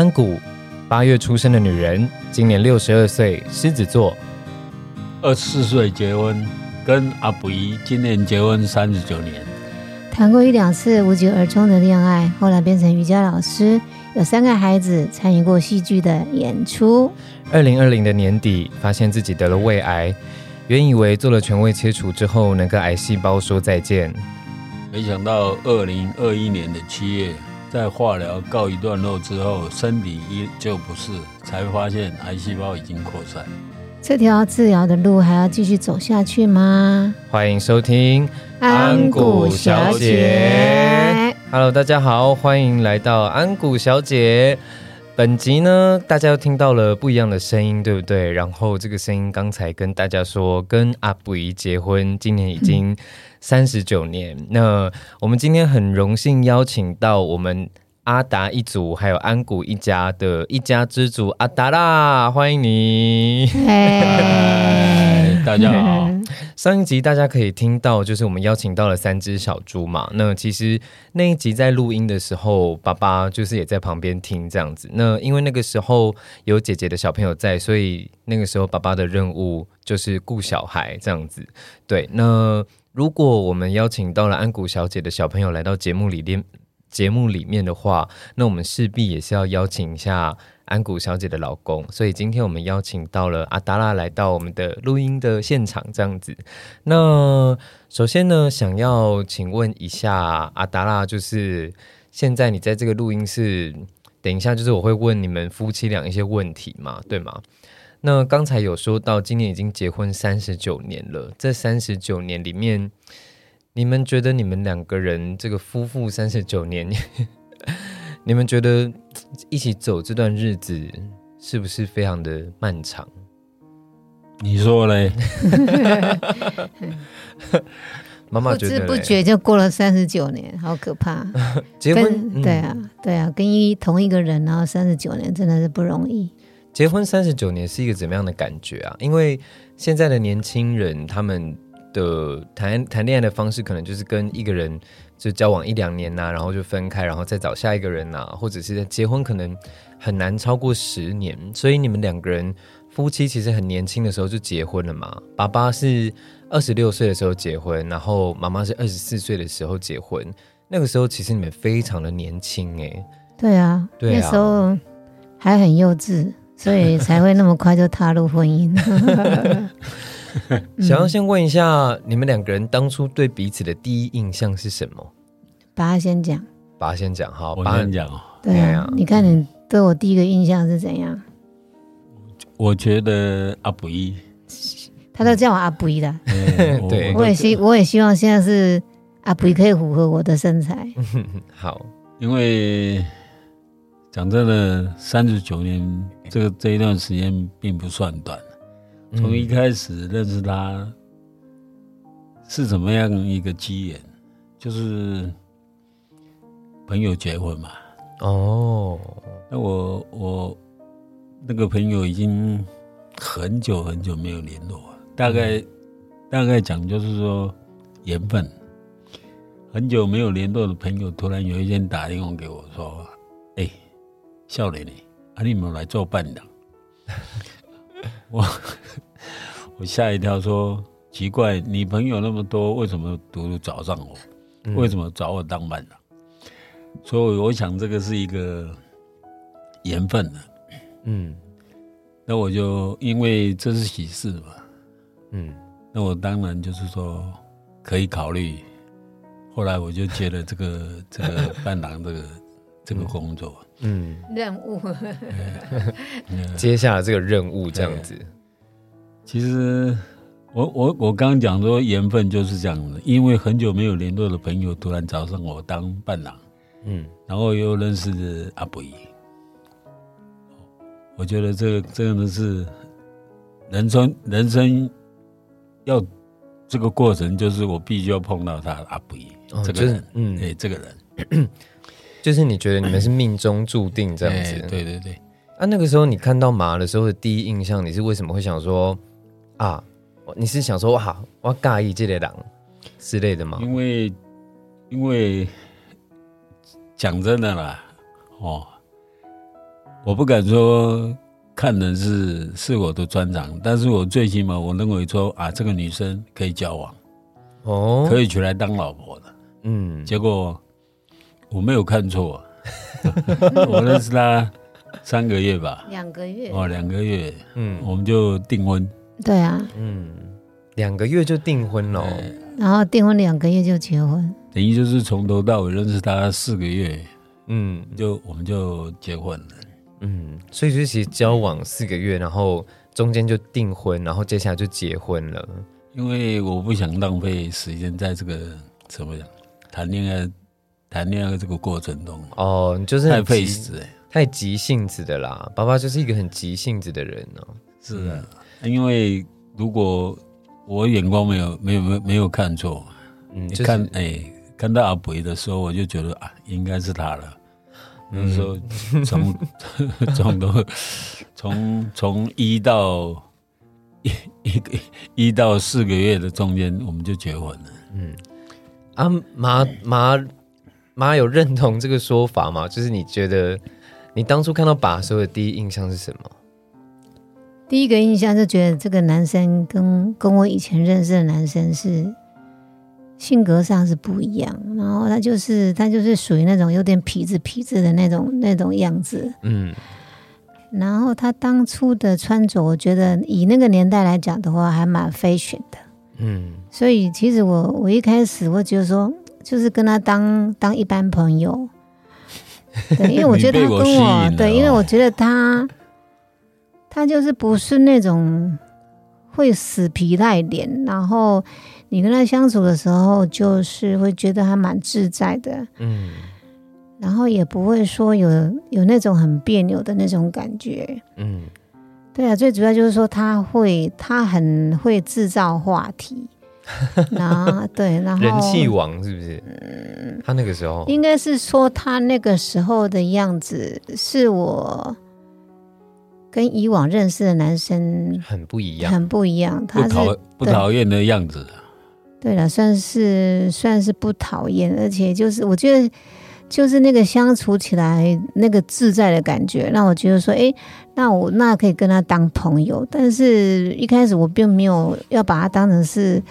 安谷，八月出生的女人，今年六十二岁，狮子座。二十四岁结婚，跟阿布姨今年结婚三十九年，谈过一两次无疾而终的恋爱，后来变成瑜伽老师，有三个孩子，参与过戏剧的演出。二零二零的年底，发现自己得了胃癌，原以为做了全胃切除之后能跟癌细胞说再见，没想到二零二一年的七月。在化疗告一段落之后，身体依旧不适，才发现癌细胞已经扩散。这条治疗的路还要继续走下去吗？欢迎收听安谷小姐。Hello，大家好，欢迎来到安谷小姐。本集呢，大家又听到了不一样的声音，对不对？然后这个声音刚才跟大家说，跟阿布姨结婚，今年已经三十九年。那我们今天很荣幸邀请到我们阿达一族，还有安谷一家的一家之主阿达啦，欢迎你。嗨，大家好。上一集大家可以听到，就是我们邀请到了三只小猪嘛。那其实那一集在录音的时候，爸爸就是也在旁边听这样子。那因为那个时候有姐姐的小朋友在，所以那个时候爸爸的任务就是顾小孩这样子。对，那如果我们邀请到了安谷小姐的小朋友来到节目里面，节目里面的话，那我们势必也是要邀请一下。安谷小姐的老公，所以今天我们邀请到了阿达拉来到我们的录音的现场，这样子。那首先呢，想要请问一下阿达拉，就是现在你在这个录音室，等一下就是我会问你们夫妻俩一些问题嘛，对吗？那刚才有说到今年已经结婚三十九年了，这三十九年里面，你们觉得你们两个人这个夫妇三十九年？你们觉得一起走这段日子是不是非常的漫长？你说嘞？妈妈不知觉得嘞不觉就过了三十九年，好可怕。结婚跟对啊，对啊，跟一同一个人，然后三十九年真的是不容易。结婚三十九年是一个怎么样的感觉啊？因为现在的年轻人他们的谈谈恋爱的方式，可能就是跟一个人就交往一两年呐、然后就分开，然后再找下一个人呐、或者是结婚可能很难超过十年。所以你们两个人夫妻其实很年轻的时候就结婚了嘛？爸爸是二十六岁的时候结婚，然后妈妈是二十四岁的时候结婚。那个时候其实你们非常的年轻哎、对啊，对啊那时候还很幼稚，所以才会那么快就踏入婚姻。想要先问一下，你们两个人当初对彼此的第一印象是什么？把他先讲，爸先讲好，我爸跟你讲哦，对对啊，啊你看你对我第一个印象是怎样？我觉得阿布一，他都叫我阿布一的，对我也希我也希望现在是阿布一可以符合我的身材。好，因为讲真的，三十九年这个这一段时间并不算短。从一开始认识他是怎么样一个机缘，就是朋友结婚嘛。哦，那我我那个朋友已经很久很久没有联络，大概、大概讲就是说缘分。很久没有联络的朋友，突然有一天打电话给我说：“哎、笑脸你，啊，你有没有来做伴郎？” 我 我吓一跳，说：“奇怪，你朋友那么多，为什么独独找上我？嗯为什么找我当伴郎？”所以我想这个是一个缘分的。嗯那我就因为这是喜事嘛，嗯，那我当然就是说可以考虑。后来我就接了这个这个伴郎这个这个工作。嗯，任务。嗯 接下了这个任务这样子，其实我我我刚刚讲说缘分就是这样的，因为很久没有联络的朋友突然找上我当伴郎，嗯。然后又认识阿布姨，我觉得这个真的是人生人生要这个过程，就是我必须要碰到他阿布姨、哦就是这个人，嗯。对这个人 就是你觉得你们是命中注定这样哎子，对对对，啊，那个时候你看到马的时候的第一印象，你是为什么会想说啊？你是想说哇，我要尬意这类狼之类的吗？因为因为讲真的啦，哦，我不敢说看人是是我的专长，但是我最起码我认为说啊，这个女生可以交往，哦，可以娶来当老婆的。嗯，结果我没有看错，我认识他三个月吧，两个月，哦，两个月，嗯。我们就订婚。对啊，嗯，两个月就订婚了然后订婚两个月就结婚，等于就是从头到尾认识他四个月，嗯。就我们就结婚了。嗯，所以就是其实交往四个月，然后中间就订婚，然后接下来就结婚了。因为我不想浪费时间在这个怎么讲谈恋爱谈恋爱这个过程中，哦，你就是太很急费时哎、太急性子的啦，爸爸就是一个很急性子的人哦。是啊，因为如果我眼光没有没有没有没有看错，嗯，你就是看哎、看到阿北的时候，我就觉得啊，应该是他了。那时候从 从都从从一到一一个一到四个月的中间，我们就结婚了。嗯啊，妈妈妈有认同这个说法吗？就是你觉得你当初看到爸的时候的第一印象是什么？第一个印象就觉得这个男生跟跟我以前认识的男生是性格上是不一样，然后他就是他就是属于那种有点痞子痞子的那种那种样子，嗯然后他当初的穿着，我觉得以那个年代来讲的话，还蛮 fashion 的。嗯所以其实我我一开始我觉得说，就是跟他当当一般朋友，对，因为我觉得他跟我对，因为哦我觉得他他就是不是那种会死皮赖脸，然后你跟他相处的时候，就是会觉得还蛮自在的，嗯。然后也不会说有有那种很别扭的那种感觉。嗯。对啊，最主要就是说他会，他很会制造话题，然后对，然后人气王是不是？嗯他那个时候应该是说他那个时候的样子是我跟以往认识的男生很不一样。很不一样。他是不讨不讨厌的样子，对了，算是算是不讨厌，而且就是我觉得就是那个相处起来那个自在的感觉，让我觉得说，哎，那我那可以跟他当朋友。但是一开始我并没有要把他当成是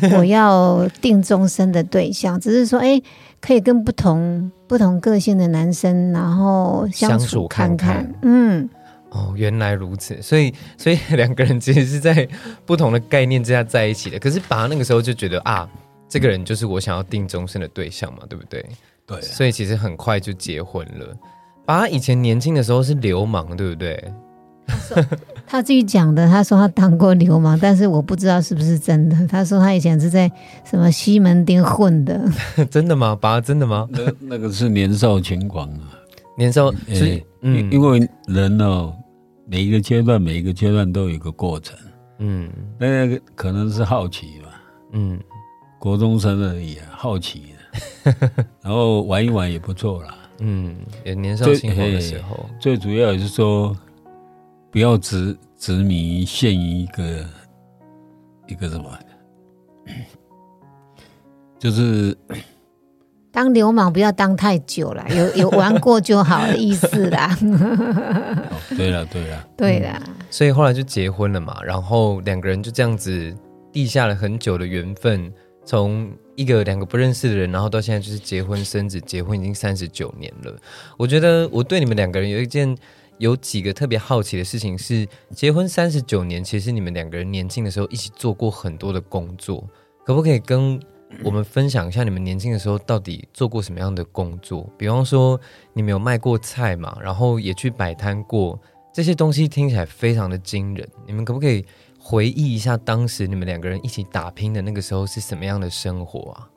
我要定终身的对象，只是说，哎，可以跟不同不同个性的男生然后相相处处看看看嗯，哦，原来如此，所以所以两个人其实是在不同的概念之下在一起的。可是爸那个时候就觉得啊，这个人就是我想要定终身的对象嘛，对不对？对啊，所以其实很快就结婚了。爸以前年轻的时候是流氓，对不对？他自己讲的，他说他当过流氓，但是我不知道是不是真的。他说他以前是在什么西门町混的，真的吗？爸真的吗？那那个是年少轻狂啊。年少哎所以嗯因因为人哦，每一个阶段每一个阶段都有一个过程，嗯那个可能是好奇吧，嗯国中生而已啊，好奇的，然后玩一玩也不错啦。嗯，也年少对轻狂的嘿时候，最主要也是说，不要执执迷陷于一个一个什么，就是 当流氓不要当太久了，有有玩过就好的意思啦。哦，对了对了，对啦，所以后来就结婚了嘛。然后两个人就这样子地下了很久的缘分，从一个两个不认识的人，然后到现在就是结婚生子，结婚已经三十九年了。我觉得我对你们两个人有一件。有几个特别好奇的事情是，结婚三十九年，其实你们两个人年轻的时候一起做过很多的工作，可不可以跟我们分享一下你们年轻的时候到底做过什么样的工作？比方说，你们有卖过菜嘛，然后也去摆摊过，这些东西听起来非常的惊人。你们可不可以回忆一下当时你们两个人一起打拼的那个时候是什么样的生活啊？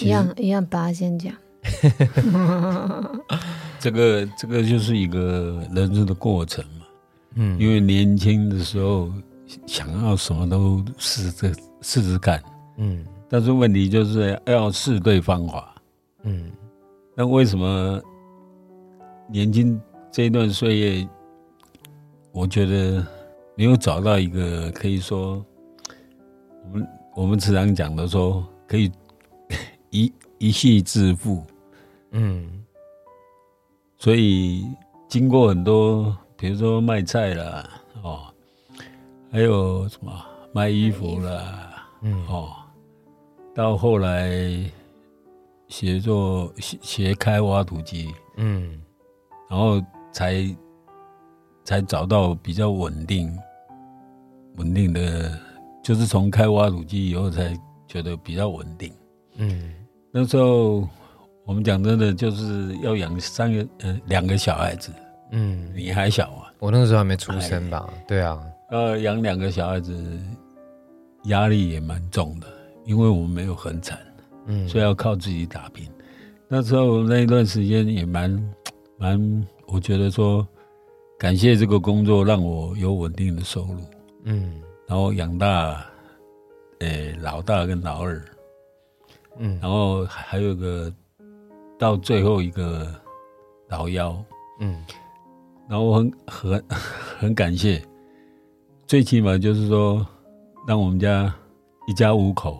一样一样，把他先讲。这个这个就是一个人生的过程嘛。嗯，因为年轻的时候想要什么都试着试试看，嗯。但是问题就是要试对方法。嗯。那为什么年轻这一段岁月，我觉得没有找到一个可以说，我们我们时常讲的说可以 一一夕致富，嗯所以经过很多，比如说卖菜啦，哦，还有什么卖衣服啦，嗯。哦，到后来学做学学开挖土机，嗯。然后才才找到比较稳定稳定的，就是从开挖土机以后才觉得比较稳定。嗯。那时候我们讲真的，就是要养三个呃两个小孩子，嗯，你还小啊，我那个时候还没出生吧？对啊，呃，养两个小孩子压力也蛮重的，因为我们没有很产，嗯，所以要靠自己打拼。那时候那一段时间也蛮蛮，我觉得说感谢这个工作让我有稳定的收入，嗯。然后养大，呃，老大跟老二，嗯。然后还有一个到最后一个老妖，嗯。然后我很很很感谢，最起码就是说让我们家一家五口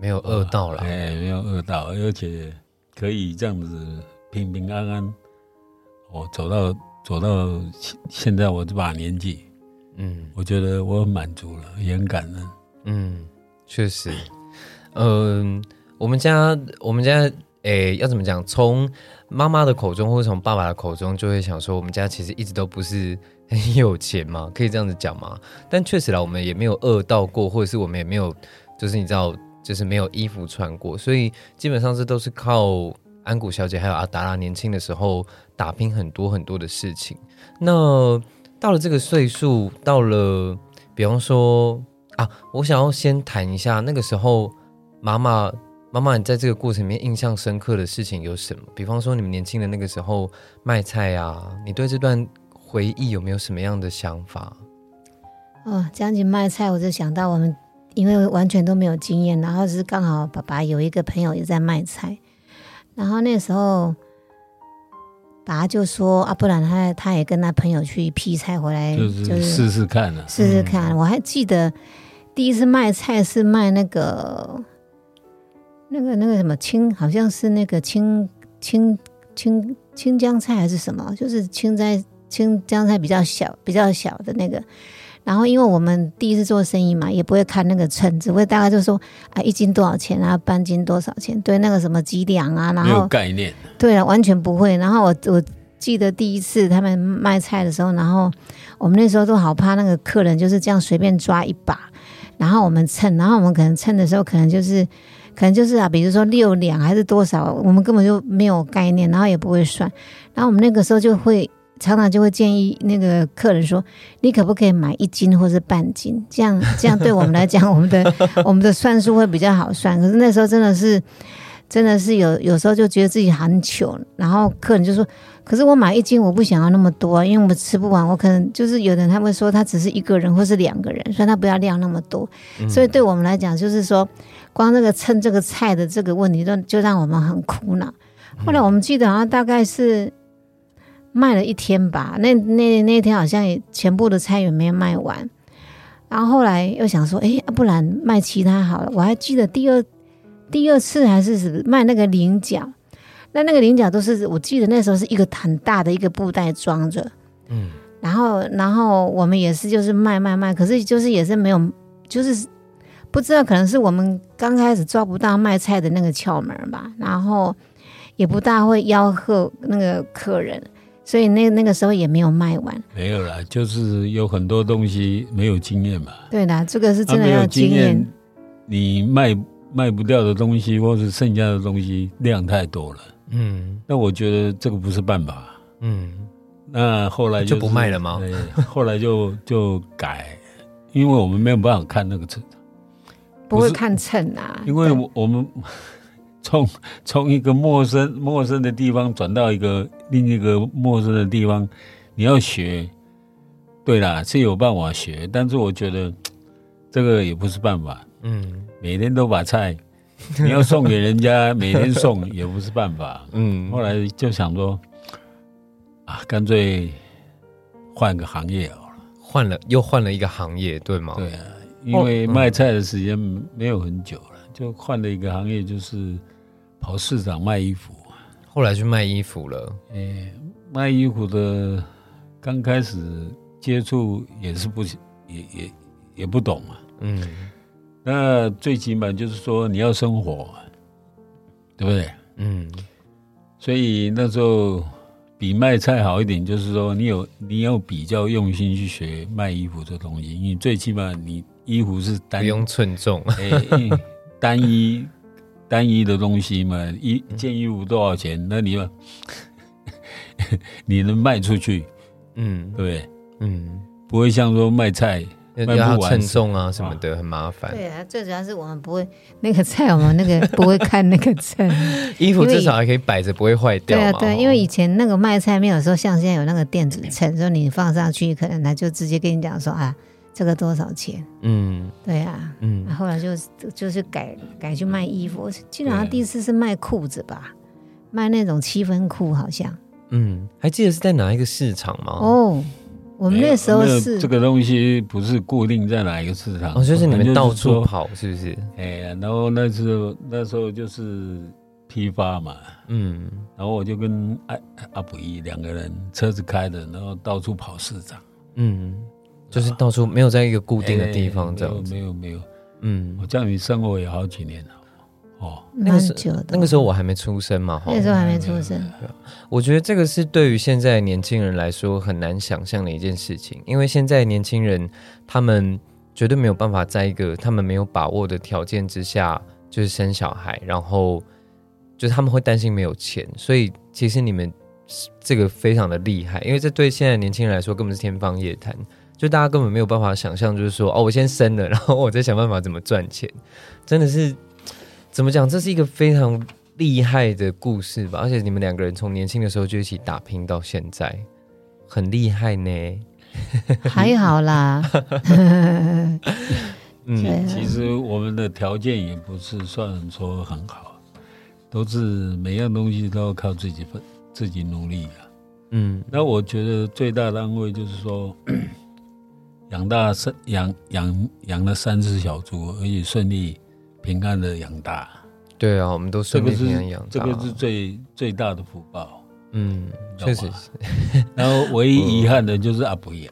没有饿到了，哎，没有饿到，而且可以这样子平平安安，我走到走到现现在我这把年纪，嗯。我觉得我很满足了，也很感恩。嗯，确实，嗯、我们家我们家诶、要怎么讲？从妈妈的口中或者从爸爸的口中，就会想说，我们家其实一直都不是很 有钱嘛，可以这样子讲吗？但确实啦，我们也没有饿到过，或者是我们也没有，就是你知道，就是没有衣服穿过，所以基本上这都是靠安谷小姐还有阿达拉年轻的时候打拼很多很多的事情。那到了这个岁数，到了比方说啊，我想要先谈一下那个时候妈妈。妈妈，你在这个过程里面印象深刻的事情有什么？比方说你们年轻的那个时候卖菜啊，你对这段回忆有没有什么样的想法？哦，讲起卖菜，我就想到我们因为完全都没有经验，然后是刚好爸爸有一个朋友也在卖菜，然后那时候爸爸就说啊，不然他他也跟他朋友去批菜回来，就是试试看啊，试试看。我还记得第一次卖菜是卖那个那个那个什么青，好像是那个青青青青江菜还是什么，就是青菜青江菜比较小比较小的那个。然后因为我们第一次做生意嘛，也不会看那个称，只会大概就说啊一斤多少钱啊，半斤多少钱，对那个什么几两啊，然没有后概念。对啊，完全不会。然后我我记得第一次他们卖菜的时候，然后我们那时候都好怕那个客人就是这样随便抓一把，然后我们称，然后我们可能称的时候，可能就是可能就是啊，比如说六两还是多少，我们根本就没有概念，然后也不会算。然后我们那个时候就会常常就会建议那个客人说，你可不可以买一斤或是半斤？这样 这样对我们来讲，我们的 我们的算数会比较好算。可是那时候真的是。真的是有有时候就觉得自己很糗，然后客人就说：“可是我买一斤，我不想要那么多、啊，因为我们吃不完。我可能就是有的人他会说他只是一个人或是两个人，所以他不要量那么多。所以对我们来讲，就是说光这个称这个菜的这个问题，就就让我们很苦恼。后来我们记得好像大概是卖了一天吧，那那那天好像也全部的菜也没有卖完。然后后来又想说，哎，不然卖其他好了。我还记得第二第二次还是卖那个菱角，那那个菱角都是我记得那时候是一个很大的一个布袋装着，嗯然后然后我们也是就是卖卖卖，可是就是也是没有，就是不知道可能是我们刚开始抓不到卖菜的那个窍门吧，然后也不大会吆喝那个客人，所以那那个时候也没有卖完。没有啦，就是有很多东西没有经验嘛。对的，这个是他没有真的要经验。验，你卖卖不掉的东西，或是剩下的东西量太多了。嗯那我觉得这个不是办法。嗯那后来就是不卖了吗对，后来就就改，因为我们没有办法看那个称，不会看秤啊，因为我我们 从从一个陌生陌生的地方转到一个另一个陌生的地方，你要学。对啦，是有办法学，但是我觉得 这个也不是办法。嗯每天都把菜，你要送给人家，每天送也不是办法。嗯后来就想说，啊，干脆换个行业好了。换了又换了一个行业，对吗？对啊，因为卖菜的时间没有很久了，就换了一个行业，就是跑市场卖衣服。后来去卖衣服了，诶、卖衣服的刚开始接触也是不也也也不懂嘛。嗯那最起码就是说你要生活嘛，对不对？嗯所以那时候比卖菜好一点，就是说你有你要比较用心去学卖衣服这东西，你最起码你衣服是单不用称重，单一 单一的东西嘛，一件衣服多少钱？那你要 你能卖出去，嗯对？嗯，不会像说卖菜，要称重啊什么的，很麻烦。对啊，最主要是我们不会那个菜，我们那个不会看那个称。衣服至少还可以摆着，不会坏掉嘛。对啊，对因为以前那个卖菜没有说像现在有那个电子秤，说你放上去，可能他就直接跟你讲说啊，这个多少钱？嗯。对啊，嗯。那后来就就是改改去卖衣服，我基本上对。第一次是卖裤子吧，卖那种七分裤好像。嗯，还记得是在哪一个市场吗？哦，我们那时候是这个东西不是固定在哪一个市场，哦，就是你们到处，跑，是不是？哎呀，然后那时候那时候就是批发嘛，嗯。然后我就跟阿阿卜一两个人车子开的，然后到处跑市场，嗯，就是到处没有在一个固定的地方哎这样子。没有没有。没有，嗯。我，这样你生活也好几年了，哦，蛮那个时久的，那个时候我还没出生嘛，哈那。时候还没出生，我觉得这个是对于现在年轻人来说很难想象的一件事情，因为现在年轻人他们绝对没有办法在一个他们没有把握的条件之下，就是生小孩，然后就是他们会担心没有钱，所以其实你们这个非常的厉害，因为这对现在年轻人来说根本是天方夜谭，就大家根本没有办法想象，就是说哦，我先生了，然后我再想办法怎么赚钱，真的是怎么讲？这是一个非常厉害的故事吧？而且你们两个人从年轻的时候就一起打拼到现在，很厉害呢。还好啦。嗯其实我们的条件也不是算说很好，都是每样东西都要靠自己奋自己努力啊。嗯那我觉得最大的安慰就是说，养大三养养养了三只小猪，而且顺利平安的养大，对啊，我们都顺利平安养大。这个是最最大的福报。嗯，确实是。然后唯一遗憾的就是阿不一，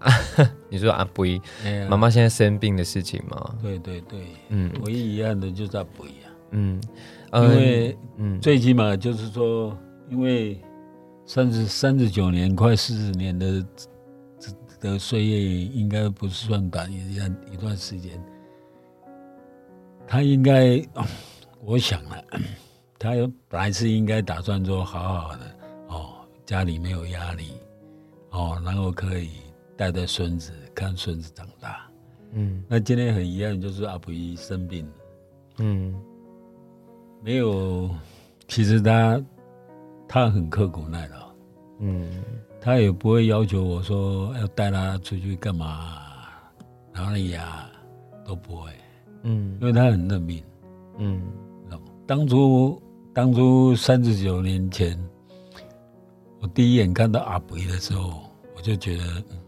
你说阿布依哎呀妈妈现在生病的事情吗？对对对，嗯唯一遗憾的就是阿不一啊，嗯，因呃为嗯最起码就是说，因为三十三十九年快四十年的的岁月，应该不是算短一段一段时间。他应该，我想了，他本来是应该打算说好好的哦，家里没有压力哦，然后可以带着孙子看孙子长大。嗯那今天很遗憾，就是阿布一生病了。嗯没有，其实他他很刻苦耐劳，嗯他也不会要求我说要带他出去干嘛，哪里呀、都不会，嗯因为他很认命。嗯当初当初三十九年前，我第一眼看到阿北的时候，我就觉得、嗯、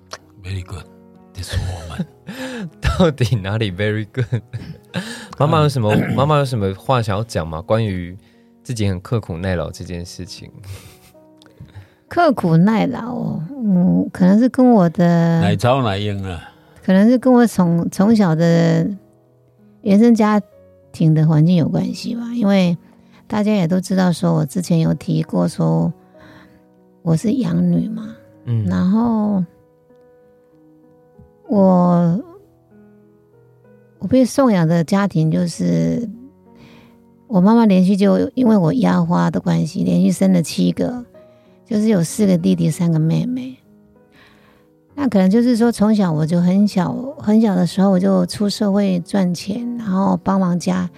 very good，this woman。到底哪里 very good？妈妈有什么？妈妈有什么话想要讲吗？关于自己很刻苦耐劳这件事情？刻苦耐劳哦，嗯，可能是跟我的，奶超奶英啊，可能是跟我从从小的原生家庭的环境有关系吧。因为大家也都知道，说我之前有提过，说我是养女嘛，嗯然后我我被送养的家庭就是我妈妈连续就因为我压花的关系，连续生了七个，就是有四个弟弟，三个妹妹。那可能就是说，从小我就很小很小的时候我就出社会赚钱，然后帮忙家，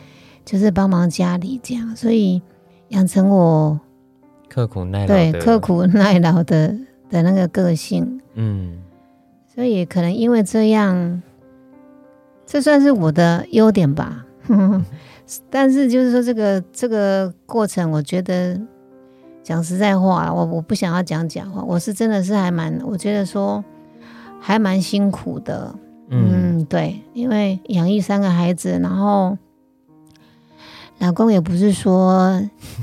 就是帮忙家里这样，所以养成我刻苦耐劳对刻，苦耐劳的的那个个性。嗯所以可能因为这样，这算是我的优点吧。但是就是说，这个这个过程，我觉得讲实在话，我我不想要讲假话，我是真的是还蛮，我觉得说还蛮辛苦的。嗯。嗯，对，因为养育三个孩子，然后老公也不是说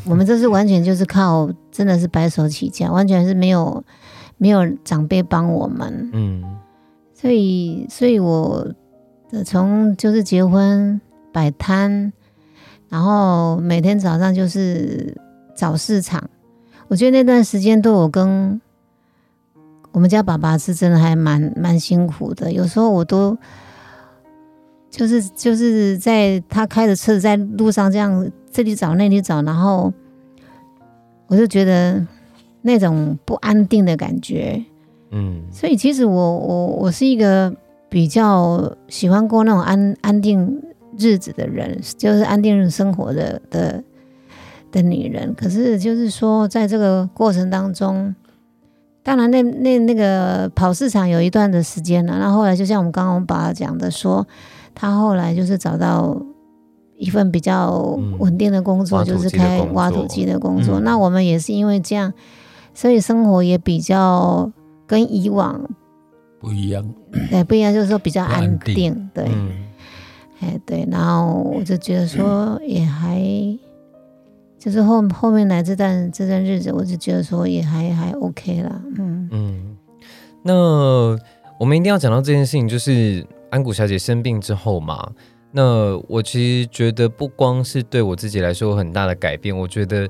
我们这是完全就是靠真的是白手起家，完全是没有没有长辈帮我们，嗯。所以所以我呃从就是结婚摆摊，然后每天早上就是找市场，我觉得那段时间对我跟我们家爸爸是真的还蛮蛮辛苦的，有时候我都。就是就是在他开着车子在路上这样这里找那里找，然后我就觉得那种不安定的感觉。嗯所以其实我我我是一个比较喜欢过那种安安定日子的人，就是安定生活的的的女人。可是就是说，在这个过程当中，当然那那那个跑市场有一段的时间了，那后来就像我们刚刚把它讲的说，他后来就是找到。一份比较嗯稳定的工作，就是开挖土机的工作。嗯那我们也是因为这样，所以生活也比较跟以往不一样。对不一样，就是说比较安安定定，对，嗯哎对，然后我就觉得说 也还，就是后后面来这段这段日子，我就觉得说也还还 OK 啦，嗯，嗯，那我们一定要讲到这件事情，就是安谷小姐生病之后嘛。那我其实觉得，不光是对我自己来说有很大的改变，我觉得，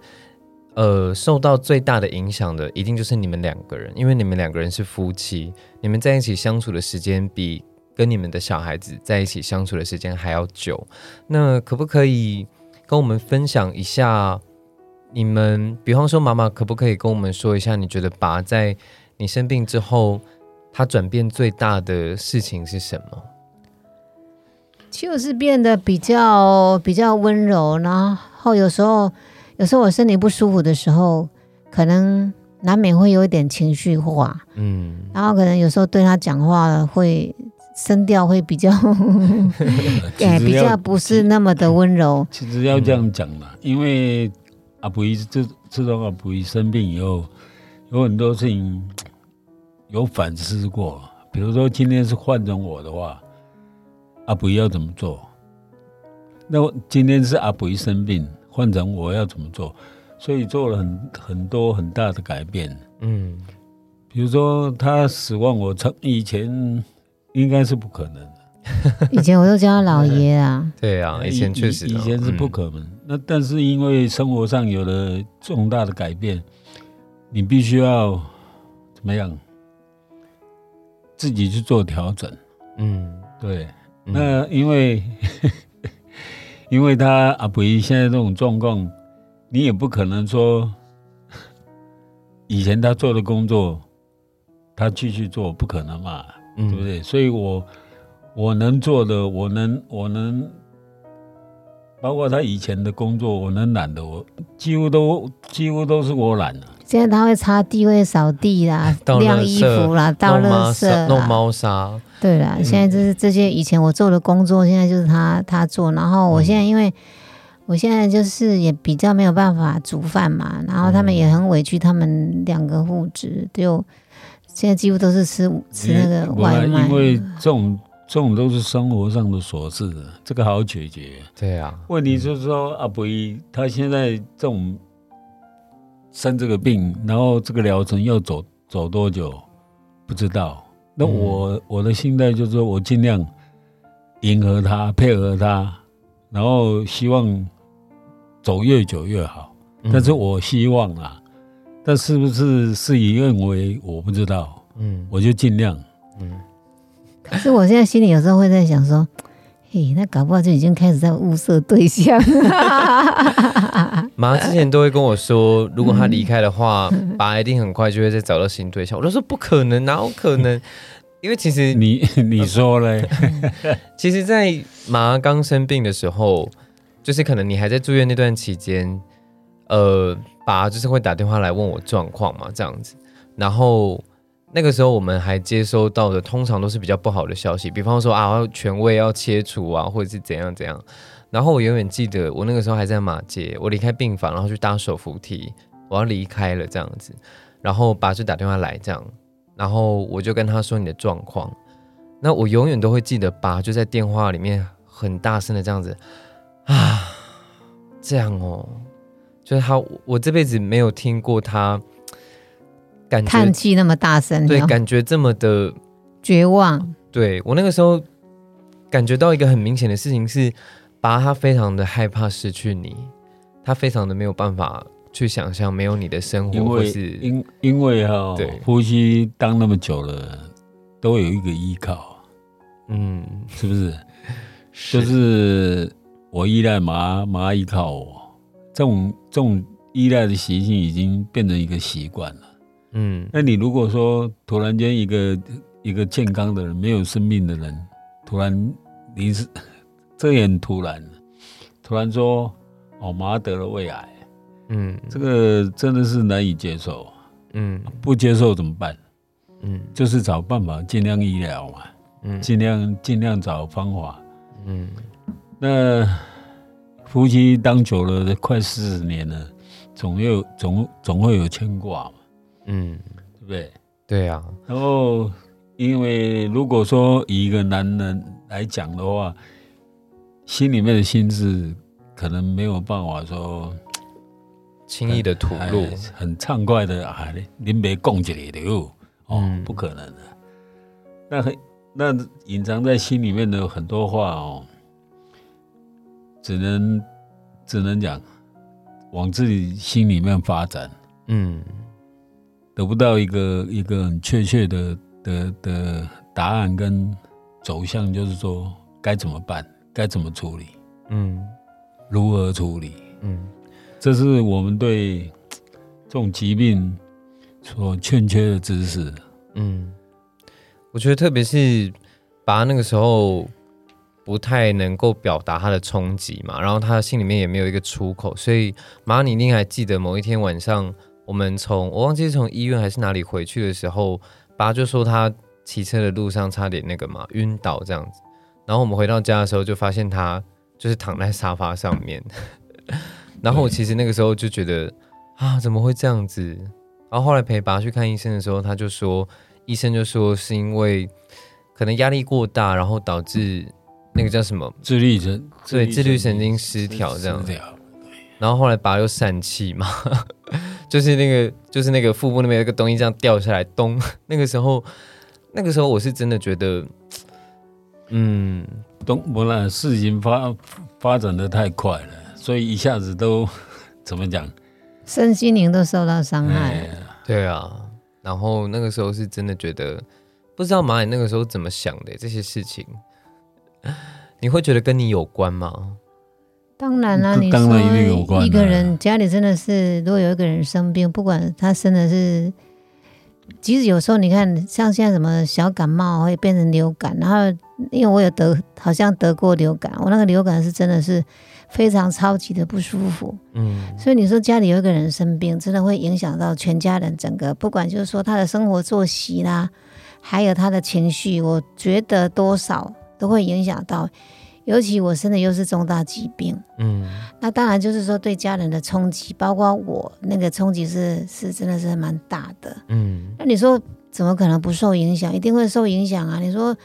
呃，受到最大的影响的，一定就是你们两个人，因为你们两个人是夫妻，你们在一起相处的时间比跟你们的小孩子在一起相处的时间还要久。那可不可以跟我们分享一下？你们，比方说妈妈，可不可以跟我们说一下，你觉得爸在你生病之后，他转变最大的事情是什么？就是变得比较比较温柔，然后有时候有时候我身体不舒服的时候，可能难免会有一点情绪化，嗯然后可能有时候对他讲话会声调会比较，哎，比较不是那么的温柔。其实要这样讲嘛，因为阿布依自自从阿布依生病以后，有很多事情有反思过。比如说今天是换成我的话，阿布依要怎么做？那我今天是阿布依生病，换成我要怎么做？所以做了很很多很大的改变。嗯比如说他死亡，我曾以前应该是不可能的。以前我都叫他老爷啊，对啊，以前确实以以前是不嗯可能。那但是因为生活上有了重大的改变，你必须要怎么样自己去做调整。嗯，对，嗯那因为 因为他阿布依现在这种状况，你也不可能说以前他做的工作他继续做，不可能嘛。嗯对不对？所以我我能做的，我能我能，包括他以前的工作，我能揽的，我几乎都几乎都是我揽的。现在他会擦地、会扫地啦晾衣服啦、倒垃圾弄。猫砂，对啦，现在就是这些以前我做的工作，现在就是他他做。然后我现在因为我现在就是也比较没有办法煮饭嘛，然后他们也很委屈，他们两个父子就现在几乎都是吃吃那个外卖。因为这种这种都是生活上的琐事，这个好解决。对啊，问题就是说，阿伯一他现在这种生这个病，然后这个疗程要走走多久，不知道。那嗯我、我的心态就是说我尽量迎合他，配合他，然后希望走越久越好。嗯但是我希望啊，但是不是事与愿违，我不知道，嗯我就尽量。嗯可是我现在心里有时候会在想说，嘿，那搞不好就已经开始在物色对象。妈之前都会跟我说，如果他离开的话，爸一定很快就会再找到新对象。我都说不可能，哪有可能？因为其实你你说嘞？其实，在妈刚生病的时候，就是可能你还在住院那段期间，呃，爸就是会打电话来问我状况嘛，这样子。然后那个时候我们还接收到的，通常都是比较不好的消息，比方说啊，权威要切除啊，或者是怎样怎样。然后我永远记得，我那个时候还在马街，我离开病房，然后去搭手扶梯，我要离开了这样子。然后爸就打电话来这样，然后我就跟他说你的状况。那我永远都会记得，爸就在电话里面很大声的这样子啊，这样哦，就是他，我这辈子没有听过他感觉叹气那么大声，对，感觉这么的，绝望。对我那个时候感觉到一个很明显的事情是，爸他非常的害怕失去你，他非常的没有办法去想象没有你的生因为活或是因因为哈、对呼吸当那么久了，都有一个依靠，嗯，是不是？就是我依赖妈，妈依靠我，这种这种依赖的习性已经变成一个习惯了。嗯。那你如果说突然间一个一个健康的人，没有生命的人，突然你是 这也很突然，突然说哦妈得了胃癌，嗯。这个真的是难以接受。嗯。不接受怎么办？嗯。就是找办法，尽量医疗嘛，嗯。尽量尽量找方法。嗯。那夫妻当久了，快四十年了，总有总总会有牵挂嘛，嗯，对不对？对啊，然后，因为如果说以一个男人来讲的话，心里面的心事可能没有办法说轻易的吐露。哎，很畅快的啊，您别供起来的哦，不可能的。那很那隐藏在心里面的很多话哦，只能只能讲往自己心里面发展，嗯得不到一个一个很确切的的的答案跟走向，就是说该怎么办，该怎么处理，嗯。如何处理，嗯。这是我们对这种疾病所欠缺的知识。嗯，我觉得特别是爸那个时候不太能够表达他的冲击嘛，然后他心里面也没有一个出口，所以马，你一定还记得某一天晚上，我们从我忘记是从医院还是哪里回去的时候，爸就说他骑车的路上差点那个嘛晕倒这样子，然后我们回到家的时候就发现他就是躺在沙发上面，然后我其实那个时候就觉得啊怎么会这样子？然后后来陪爸去看医生的时候，他就说，医生就说是因为可能压力过大，然后导致那个叫什么，自律神对自律神经失调这样。然后后来爸又疝气嘛，就是那个就是那个腹部那边有一个东西这样掉下来，咚，那个时候那个时候我是真的觉得，嗯，东不然事情发发展的太快了，所以一下子都 怎么讲？身心灵都受到伤害。哎，对啊，然后那个时候是真的觉得，不知道马你那个时候怎么想的这些事情，你会觉得跟你有关吗？当然啦、你当然一定有说关啊一个人家里真的是，如果有一个人生病，不管他生的是，即使有时候你看，像现在什么小感冒会变成流感，然后因为我有得，好像得过流感，我那个流感是真的是非常超级的不舒服。嗯所以你说家里有一个人生病，真的会影响到全家人整个，不管就是说他的生活作息啦，还有他的情绪，我觉得多少都会影响到。尤其我生的又是重大疾病，嗯那当然就是说对家人的冲击，包括我那个冲击是是真的是蛮大的。嗯那你说怎么可能不受影响？一定会受影响啊！你说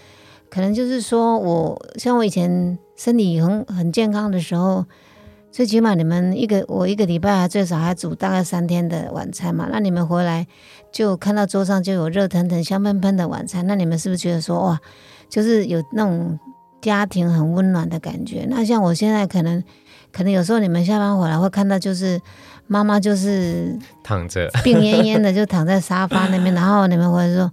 可能就是说我像我以前身体很很健康的时候，最起码你们一个我一个礼拜还最少还煮大概三天的晚餐嘛。那你们回来就看到桌上就有热腾腾、香喷喷的晚餐，那你们是不是觉得说哇，就是有那种家庭很温暖的感觉？那像我现在可能可能有时候你们下班回来会看到就是妈妈就是躺着，病恹恹的就躺在沙发那边，然后你们回来说，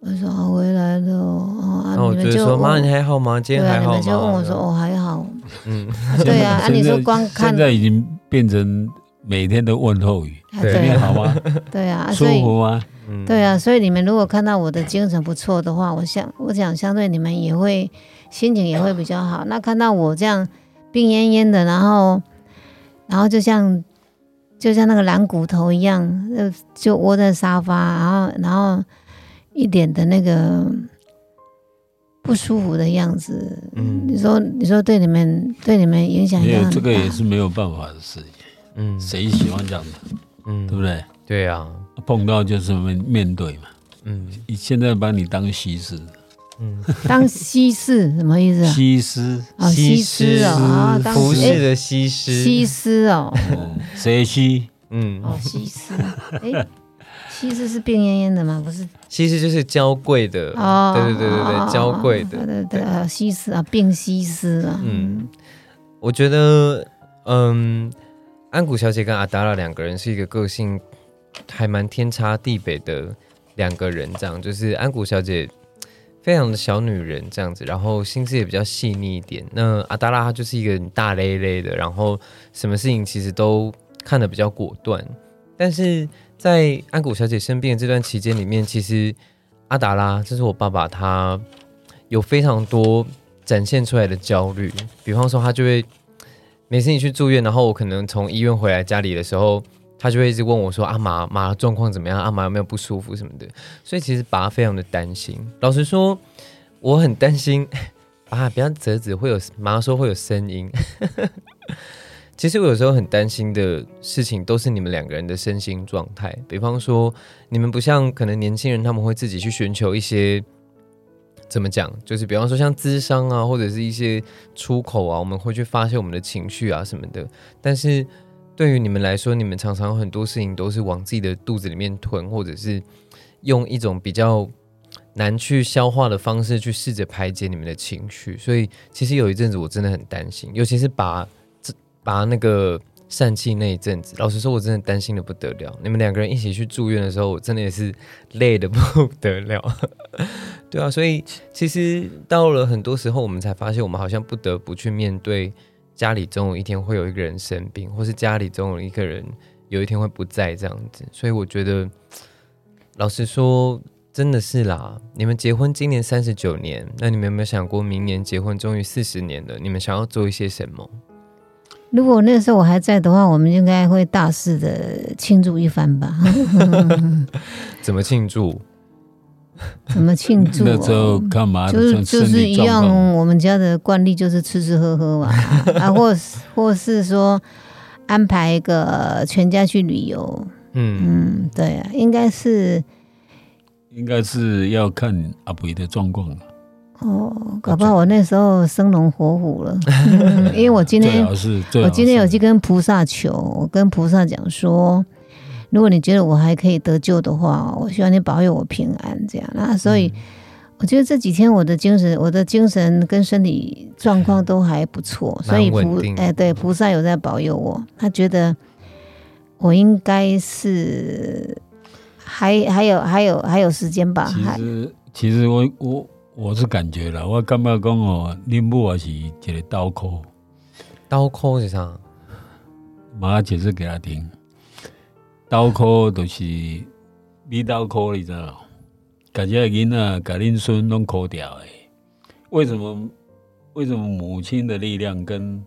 我说我回来了哦，你们就就说妈，你还好吗？今对啊，天还好吗？你们就问我说哦还好，嗯，对啊，啊你说光看现在已经变成每天的问候语，啊对好吗？对啊，舒所以服吗？嗯对啊，所以你们如果看到我的精神不错的话，我想我想相对你们也会心情也会比较好。那看到我这样病恹恹的，然后然后就像就像那个蓝骨头一样，呃，就窝在沙发，然后然后一点的那个不舒服的样子。嗯你说你说对你们对你们影响也。这个也是没有办法的事情，嗯谁喜欢这样的，嗯对不对？对啊，碰到就是面面对嘛。嗯你现在把你当西施，嗯，当西施什么意思啊？西施，啊，西施哦，服饰的西施，西施哦，哦谁西？嗯，哦，西施，哎，西施是病恹恹的吗？不是。西施就是娇贵的，哦，对对对对对，娇贵的，对对对，啊西施啊，病西施啊，嗯，我觉得，嗯，安谷小姐跟阿达拉两个人是一个个性还蛮天差地北的两个人，这样。就是安谷小姐非常的小女人这样子，然后心思也比较细腻一点。那阿达拉她就是一个很大咧咧的，然后什么事情其实都看得比较果断。但是在安谷小姐生病的这段期间里面，其实阿达拉，这是我爸爸，他有非常多展现出来的焦虑，比方说他就会每次你去住院，然后我可能从医院回来家里的时候，他就会一直问我说：“阿妈妈状况怎么样？阿妈有没有不舒服什么的？”所以其实爸非常的担心。老实说，我很担心 啊，不要折纸会有妈说会有声音。其实我有时候很担心的事情，都是你们两个人的身心状态。比方说，你们不像可能年轻人，他们会自己去寻求一些怎么讲，就是比方说像咨商啊，或者是一些出口啊，我们会去发泄我们的情绪啊什么的。但是对于你们来说，你们常常很多事情都是往自己的肚子里面吞，或者是用一种比较难去消化的方式去试着排解你们的情绪。所以其实有一阵子我真的很担心，尤其是把这把那个。疝气那一阵子，老实说，我真的担心的不得了。你们两个人一起去住院的时候，我真的也是累的不 得了。对啊，所以其实到了很多时候，我们才发现，我们好像不得不去面对家里总有一天会有一个人生病，或是家里总有一个人有一天会不在这样子。所以我觉得，老实说，真的是啦。你们结婚今年三十九年，那你们有没有想过，明年结婚终于四十年了，你们想要做一些什么？如果那时候我还在的话，我们应该会大肆的庆祝一番吧？怎么庆祝？怎么庆祝、那时候哦？干嘛？就是就是一样，我们家的惯例就是吃吃喝喝嘛，啊，或是或是说安排一个全家去旅游，嗯，嗯，对啊，应该是应该是要看阿北的状况了。哦，搞不好我那时候生龙活虎了，嗯因为我今天 我今天有去跟菩萨求，我跟菩萨讲说，如果你觉得我还可以得救的话，我希望你保佑我平安，这样。那所以我觉得这几天我的精神、我的精神跟身体状况都还不错，所以菩哎对菩萨有在保佑我，他觉得我应该是还还有还有还有时间吧，其实其实我我我是感觉了，我感觉讲哦，恁母也是一个刀口，刀口是啥？妈解释给他听。刀口就是米刀口，你知道？把这个囡仔、把恁孙拢抠掉的。为什么？为什么母亲的力量跟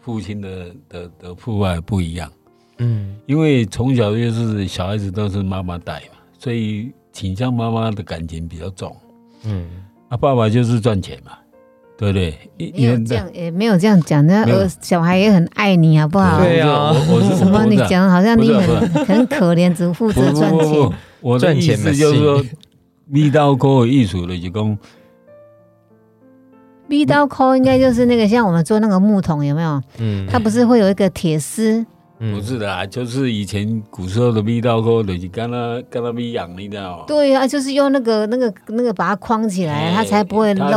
父亲的的的父爱不一样？嗯因为从小就是小孩子都是妈妈带嘛，所以倾向妈妈的感情比较重。嗯，啊，爸爸就是赚钱嘛，对不对？一没有这样也没有这样讲，那小孩也很爱你，好不好？对啊我 我是什么？你讲好像你很很可怜，只负责赚钱。我的意赚钱思就是说嘛，密刀沟的艺术的就讲，逼刀抠应该就是那个像我们做那个木桶有没有？嗯，它不是会有一个铁丝？嗯不是的啊，就是以前古时候的密刀沟就是跟他跟他密养，你知道吗？对啊，就是用那个那个那个把它框起来，哎它才不会它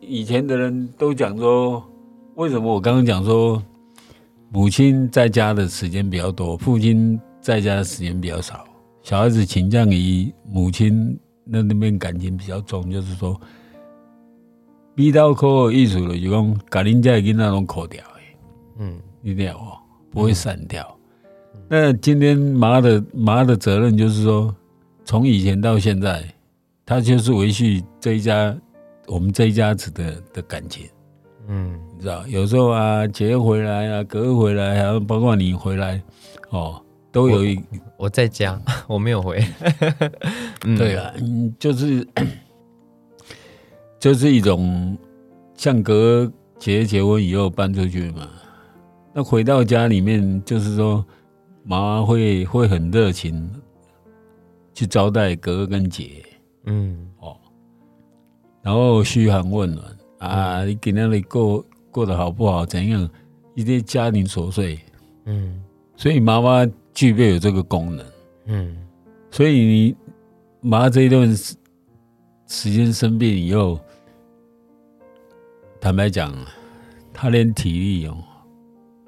以前的人都讲说，为什么我刚刚讲说，母亲在家的时间比较多，父亲在家的时间比较少，小孩子倾向于母亲那那边感情比较重，就是说，逼刀扣的艺术了，就讲把恁家的囡仔拢扣掉的，嗯你了哦，不会散掉。那今天妈的妈的责任就是说，从以前到现在，他就是维系这一家我们这一家子的的感情，嗯。你知道，有时候啊，姐回来啊，哥回来啊，包括你回来，哦，都有一我在家，我没有回。嗯。对，啊，嗯，就是 就是一种像哥姐结婚以后搬出去嘛，那回到家里面，就是说妈妈会会很热情去招待哥跟姐嗯。哦，然后嘘寒问暖啊，你给那里过过得好不好，怎样，一些家庭琐碎，嗯。所以妈妈具备有这个功能。嗯。所以你妈这一段时时间生病以后，坦白讲，她连体力哦，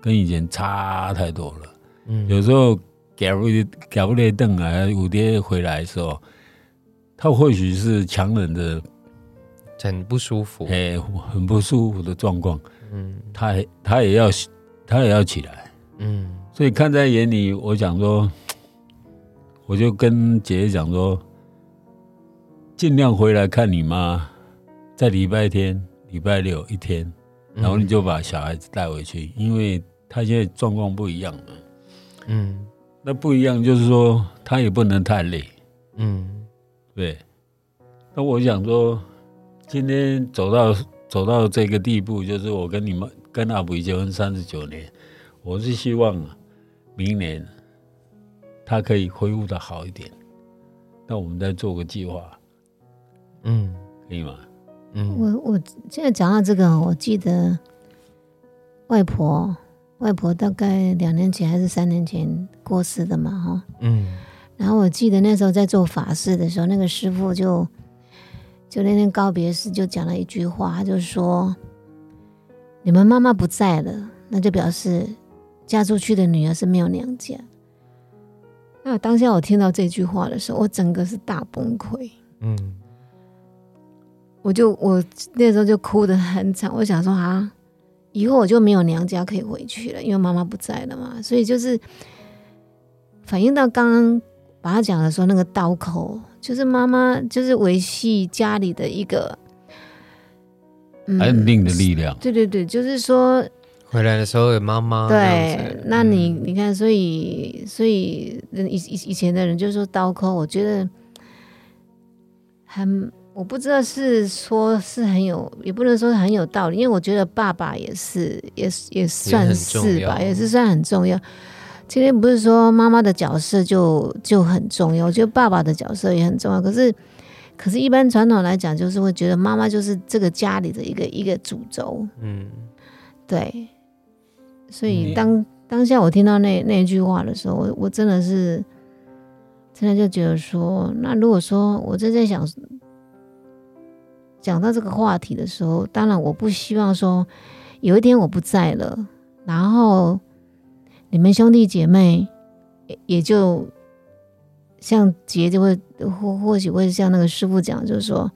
跟以前差太多了。嗯，有时候搞不搞不列凳啊，五爹回来的时候，他或许是强忍的，很不舒服。哎、很不舒服的状况，嗯她也她也要他也要起来。嗯所以看在眼里，我想说，我就跟姐姐讲说，尽量回来看你妈，在礼拜天、礼拜六一天，嗯然后你就把小孩子带回去，因为他现在状况不一样了。嗯那不一样就是说，他也不能太累，嗯对。那我想说，今天走到走到这个地步，就是我跟你们跟阿布结婚三十九年，我是希望啊，明年他可以恢复的好一点。那我们再做个计划，嗯可以吗？嗯我我现在讲到这个，我记得外婆外婆大概两年前还是三年前过世的嘛，哈。嗯然后我记得那时候在做法事的时候，那个师傅就就那天告别式就讲了一句话，他就说：“你们妈妈不在了，那就表示嫁出去的女儿是没有娘家。”那当下我听到这句话的时候，我整个是大崩溃。嗯我就我那时候就哭得很惨，我想说啊，以后我就没有娘家可以回去了，因为妈妈不在了嘛，所以就是反映到刚刚把他讲的说那个刀口，就是妈妈就是维系家里的一个嗯安定的力量。对对对，就是说回来的时候有妈妈对，那你嗯你看，所以所以以以以前的人就说刀口，我觉得很，我不知道是说是很有，也不能说很有道理，因为我觉得爸爸也是，也是也算是吧，也是算很重要。今天不是说妈妈的角色就就很重要，我觉得爸爸的角色也很重要。可是，可是，一般传统来讲，就是会觉得妈妈就是这个家里的一个一个主轴，嗯对，所以嗯当当下我听到那那句话的时候，我我真的是真的就觉得说，那如果说我正在想讲到这个话题的时候，当然我不希望说有一天我不在了，然后你们兄弟姐妹也也就像杰就会或或许会像那个师傅讲，就是说。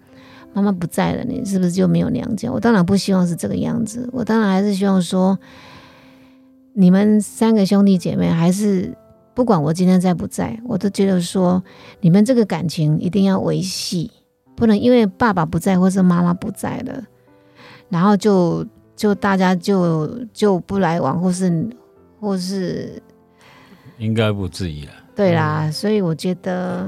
妈妈不在了，你是不是就没有娘家？我当然不希望是这个样子，我当然还是希望说，你们三个兄弟姐妹还是不管我今天在不在，我都觉得说，你们这个感情一定要维系，不能因为爸爸不在或是妈妈不在了，然后就就大家就就不来往，或是或是应该不至于了。对啦，所以我觉得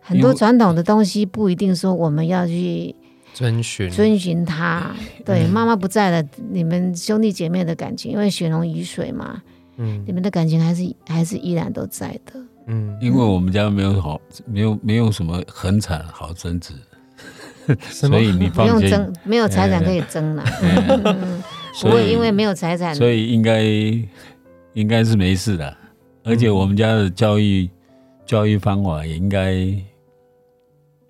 很多传统的东西不一定说我们要去。遵循遵循他。对，妈妈不在了，你们兄弟姐妹的感情，因为血浓于水嘛，嗯你们的感情还是还是依然都在的。嗯因为我们家没有好，没有没有什么很惨好争执，所以你不放心。用争，没有财产可以争了。嗯 不所以会因为没有财产，所以应该应该是没事的，而且我们家的教育教育方法也应该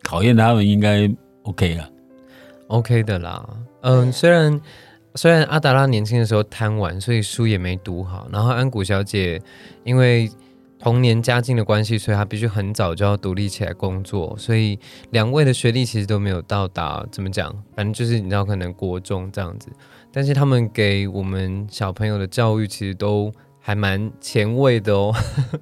考验他们，应该 OK 了。OK 的啦。嗯，虽然虽然阿达拉年轻的时候贪玩，所以书也没读好，然后安谷小姐因为童年家境的关系，所以她必须很早就要独立起来工作，所以两位的学历其实都没有到达怎么讲，反正就是你知道可能国中这样子，但是他们给我们小朋友的教育其实都还蛮前卫的哦。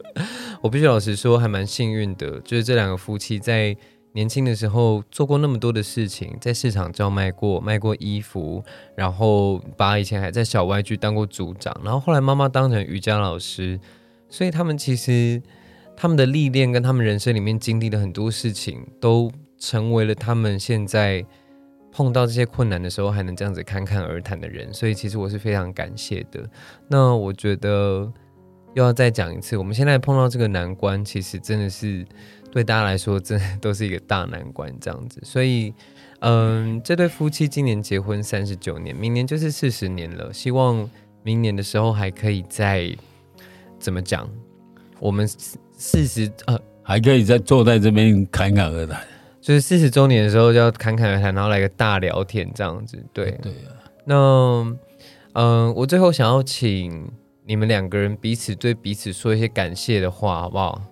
我必须老实说，还蛮幸运的，就是这两个夫妻在年轻的时候做过那么多的事情，在市场叫卖过，卖过衣服，然后把以前还在小外剧当过组长，然后后来妈妈当成瑜伽老师，所以他们其实他们的历练跟他们人生里面经历的很多事情，都成为了他们现在碰到这些困难的时候还能这样子侃侃而谈的人，所以其实我是非常感谢的。那我觉得又要再讲一次，我们现在碰到这个难关，其实真的是对大家来说，真的都是一个大难关这样子。所以，嗯，这对夫妻今年结婚三十九年，明年就是四十年了。希望明年的时候还可以再怎么讲，我们四十呃，还可以再坐在这边侃侃而谈。就是四十周年的时候就要侃侃而谈，然后来个大聊天这样子。对，对啊，那嗯，我最后想要请你们两个人彼此对彼此说一些感谢的话，好不好？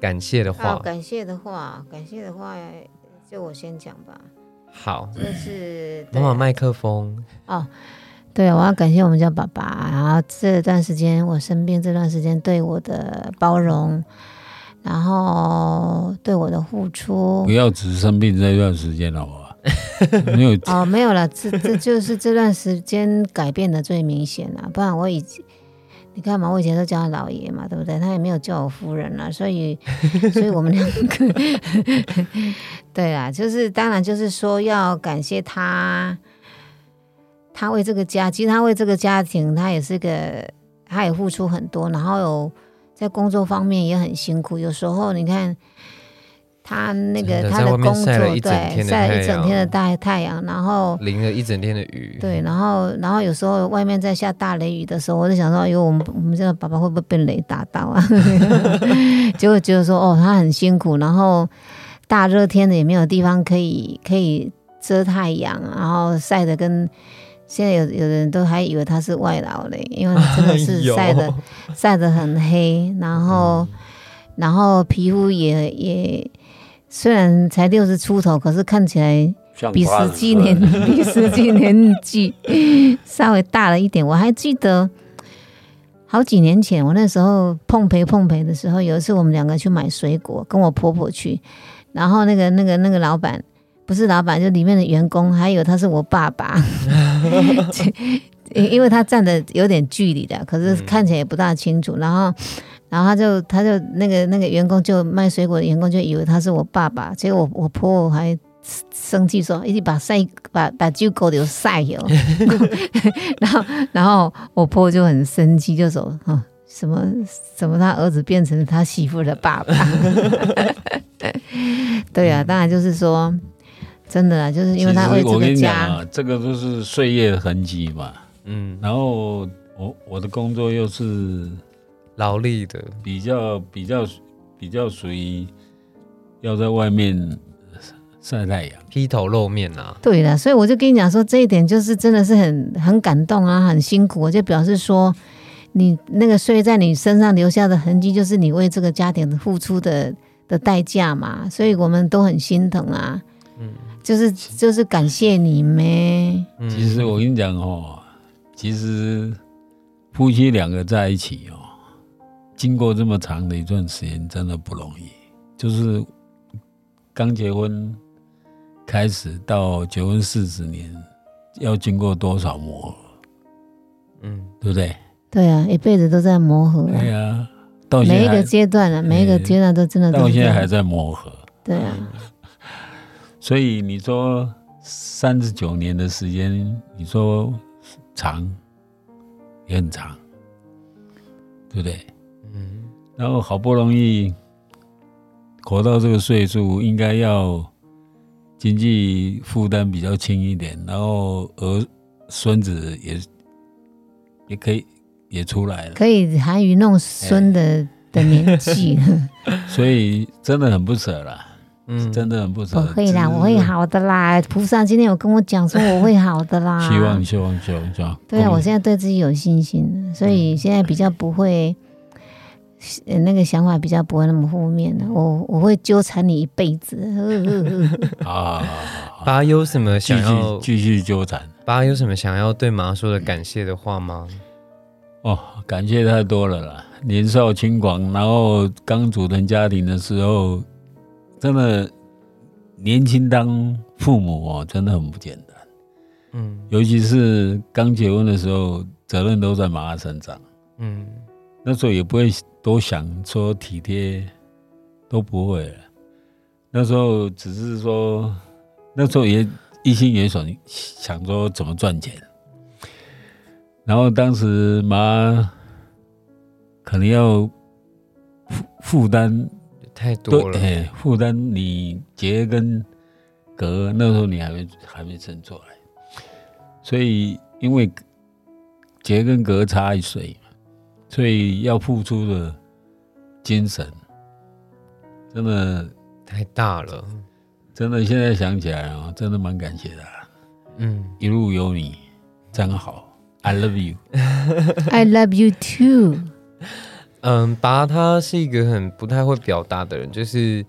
感谢的好，话，感谢的话，感谢的话，就我先讲吧。好，就是妈妈麦克风，哦，对，我要感谢我们家爸爸，然后这段时间我生病这段时间对我的包容，然后对我的付出不。要只生病这段时间好不好？没有 哦，没有了，这这就是这段时间改变的最明显了，不然我以前。你看嘛，我以前都叫他老爷嘛，对不对？他也没有叫我夫人啊，所以，所以我们两个，对啊，就是当然就是说要感谢他，他为这个家，其实他为这个家庭，他也是个，他也付出很多，然后有在工作方面也很辛苦，有时候你看。他那个他的工作，对，天的晒了太一整天的阳大太阳，然后淋了一整天的雨，对，然后然后有时候外面在下大雷雨的时候，我就想说，哎呦，我们我们这个爸爸会不会被雷打到啊？结果觉得说，哦，他很辛苦，然后大热天的也没有地方可以可以遮太阳，然后晒得跟现在有有的人都还以为他是外劳嘞，因为真的是晒的、晒的很黑，然后、然后皮肤也也虽然才六十出头，可是看起来比十实际岁年 比实际年纪 稍微大了一点。我还记得好几年前，我那时候碰陪碰陪的时候，有一次我们两个去买水果，跟我婆婆去，然后那个那个那个老板不是老板，就里面的员工，还以为他是我爸爸。因因为他站的有点距离的，可是看起来也不大清楚。然后，然后他就他就那个那个员工就卖水果的员工就以为他是我爸爸，结果我我婆婆还生气说：“一直把晒把把旧狗流晒哟。” 然后然后我婆婆就很生气，就说：“啊，什么什么他儿子变成他媳妇的爸爸？”对啊，当然就是说。真的啊，就是因为他为这其实我跟你讲个家，啊，这个都是岁月的痕迹嘛。嗯，然后我我的工作又是劳力的，比较比较比较属于要在外面晒太阳。披头露面啊，对的，所以我就跟你讲说，这一点就是真的是很很感动啊，很辛苦。我就表示说，你那个岁月在你身上留下的痕迹，就是你为这个家庭付出的的代价嘛。所以我们都很心疼啊。嗯就是就是感谢你们。嗯其实我跟你讲哦，其实夫妻两个在一起哦，经过这么长的一段时间，真的不容易。就是刚结婚开始到结婚四十年，要经过多少磨合，嗯，对不对？对啊，一辈子都在磨合、啊，对啊、到每一个阶段啊，每一个阶段都真的都到现在还在磨合。对啊，所以你说三十九年的时间，你说长也很长，对不对？嗯，然后好不容易活到这个岁数，应该要经济负担比较轻一点，然后儿孙子也也可以也出来了，可以含饴弄孙的、的年纪，所以真的很不舍啦，嗯，真的很不舍。我会啦，我会好的啦。菩萨今天有跟我讲说我会好的啦，希望希望希望希望。对啊，我在现在对自己有信心，所以现在比较不会，嗯，那个想法比较不会那么负面的。我我会纠缠你一辈子。啊，爸有什么继想要续继续纠缠爸有什么想要对妈说的感谢的话吗？哦，感谢太多了啦！年少轻狂，然后刚组成家庭的时候，真的年轻当父母哦，真的很不简单。嗯尤其是刚结婚的时候，责任都在妈妈身上，嗯那时候也不会多想说体贴，都不会了。那时候只是说，那时候也一心也想想说怎么赚钱，然后当时妈可能要负负担太多了，负担你结跟格那时候你还没还没生出来，所以因为结跟格差一岁，所以要付出的精神，真的太大了，真的现在想起来啊，真的蛮感谢的啊、嗯，一路有你，真好，I love you。I love you too。嗯，拔他是一个很不太会表达的人，就是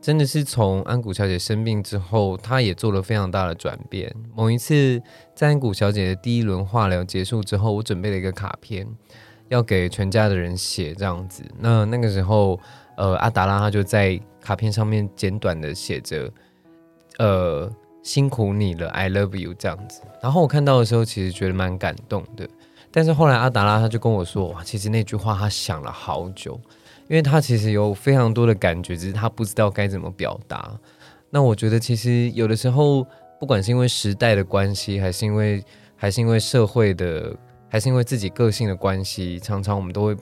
真的是从安谷小姐生病之后，他也做了非常大的转变。某一次在安谷小姐的第一轮化疗结束之后，我准备了一个卡片，要给全家的人写这样子。那那个时候，呃，阿达拉他就在卡片上面简短的写着，呃，辛苦你了，I love you 这样子。然后我看到的时候，其实觉得蛮感动的。但是后来阿达拉他就跟我说，哇，其实那句话他想了好久，因为他其实有非常多的感觉，只是他不知道该怎么表达。那我觉得其实有的时候，不管是因为时代的关系，还是因为还是因为社会的，还是因为自己个性的关系，常常我们都会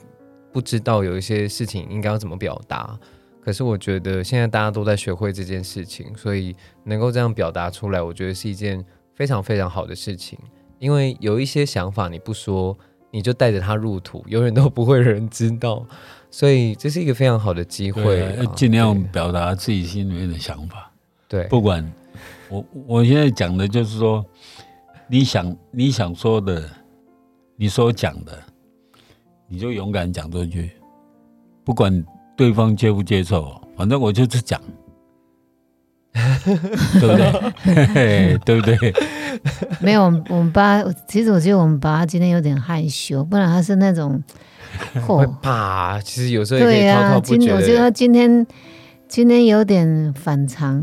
不知道有一些事情应该要怎么表达。可是我觉得现在大家都在学会这件事情，所以能够这样表达出来，我觉得是一件非常非常好的事情。因为有一些想法你不说，你就带着它入土，永远都不会有人知道。所以这是一个非常好的机会啊，要尽量表达自己心里面的想法。对不管我我现在讲的就是说，你想你想说的，你所讲的，你就勇敢讲出去，不管对方接不接受，反正我就是讲，对不对？嘿 嘿对不对？没有，我们我们爸，其实我觉得我们爸今天有点害羞，不然他是那种，会、怕，其实有时候也可以对呀、滔滔不绝的。今我觉得他今天今天有点反常，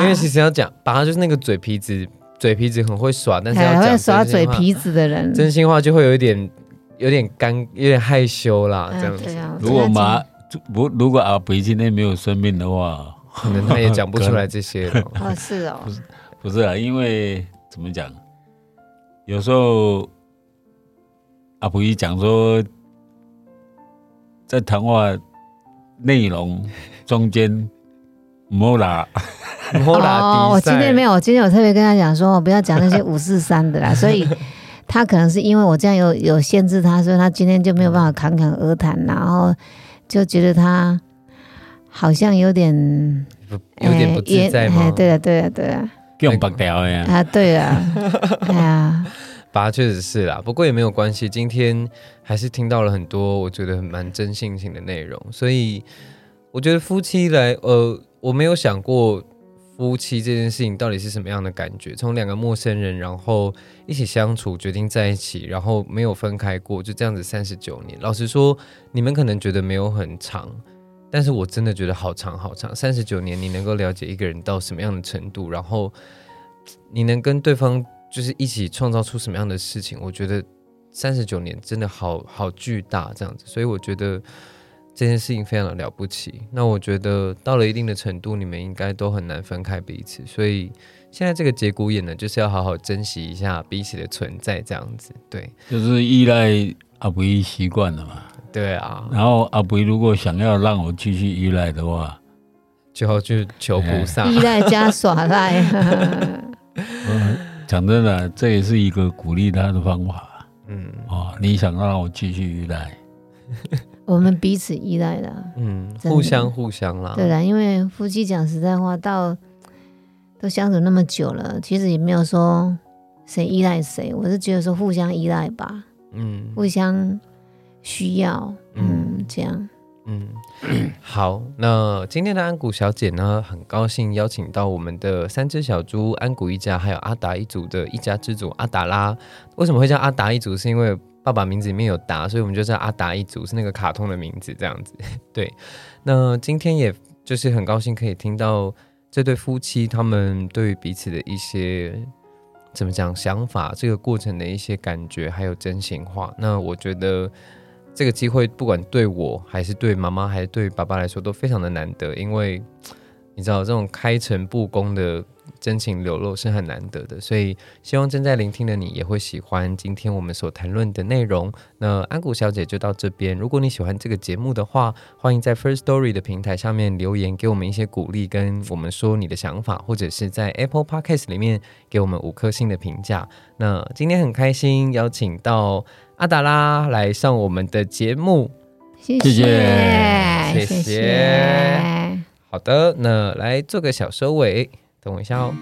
因为其实要讲，爸就是那个嘴皮子，嘴皮子很会耍，但是要耍嘴皮子的人，真心话就会有一点有点干，有点害羞啦，这样子。哎啊，如果我觉得马不如果阿北今天没有生病的话，可能他也讲不出来这些了。哦。是哦，不是不是啊，因为怎么讲，有时候阿普一讲说，在谈话内容中间莫拉，莫拉迪哦，我今天没有，有，我今天有特别跟他讲说，我不要讲那些五四三的啦，所以他可能是因为我这样有有限制他，所以他今天就没有办法侃侃而谈，然后就觉得他好像有点有点不自在吗？哎对啊，对啊，对啊，用白条呀。啊，对啊，哎呀，爸确实是啦，不过也没有关系。今天还是听到了很多我觉得蛮真性情的内容，所以我觉得夫妻来，呃，我没有想过夫妻这件事情到底是什么样的感觉。从两个陌生人，然后一起相处，决定在一起，然后没有分开过，就这样子三十九年。老实说，你们可能觉得没有很长，但是我真的觉得好长好长。三十九年，你能够了解一个人到什么样的程度，然后你能跟对方就是一起创造出什么样的事情，我觉得三十九年真的好好巨大这样子，所以我觉得这件事情非常的了不起。那我觉得到了一定的程度，你们应该都很难分开彼此，所以现在这个节骨眼呢，就是要好好珍惜一下彼此的存在，这样子。对，就是依赖阿布依习惯了嘛。对啊，然后阿布依如果想要让我继续依赖的话，就要去求菩萨。依赖加耍赖，呃 讲真的，这也是一个鼓励他的方法嗯哦。你想让我继续依赖，我们彼此依赖的，嗯，互相互相啦。对啦，因为夫妻讲实在话，到都相处那么久了，其实也没有说谁依赖谁，我是觉得说互相依赖吧，嗯互相需要，嗯，这样。嗯，好，那今天的安谷小姐呢，很高兴邀请到我们的三只小猪安谷一家，还有阿达一族的一家之主阿达拉。为什么会叫阿达一族？是因为爸爸名字里面有达，所以我们就叫阿达一族，是那个卡通的名字这样子。对，那今天也就是很高兴可以听到这对夫妻他们对于彼此的一些怎么讲想法，这个过程的一些感觉，还有真心话。那我觉得。这个机会不管对我还是对妈妈还是对爸爸来说都非常的难得，因为你你知道这种开诚布公的真情流露是很难得的，所以希望正在聆听的你也会喜欢今天我们所谈论的内容。那安谷小姐就到这边，如果你喜欢这个节目的话，欢迎在 First Story 的平台上面留言给我们一些鼓励，跟我们说你的想法，或者是在 Apple Podcast 里面给我们五颗星的评价。那今天很开心邀请到阿达拉来上我们的节目。谢谢谢谢谢好的，那来做个小收尾，等我一下哦。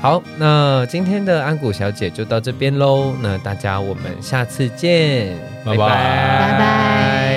好，那今天的安谷小姐就到这边喽。那大家我们下次见，拜拜拜拜。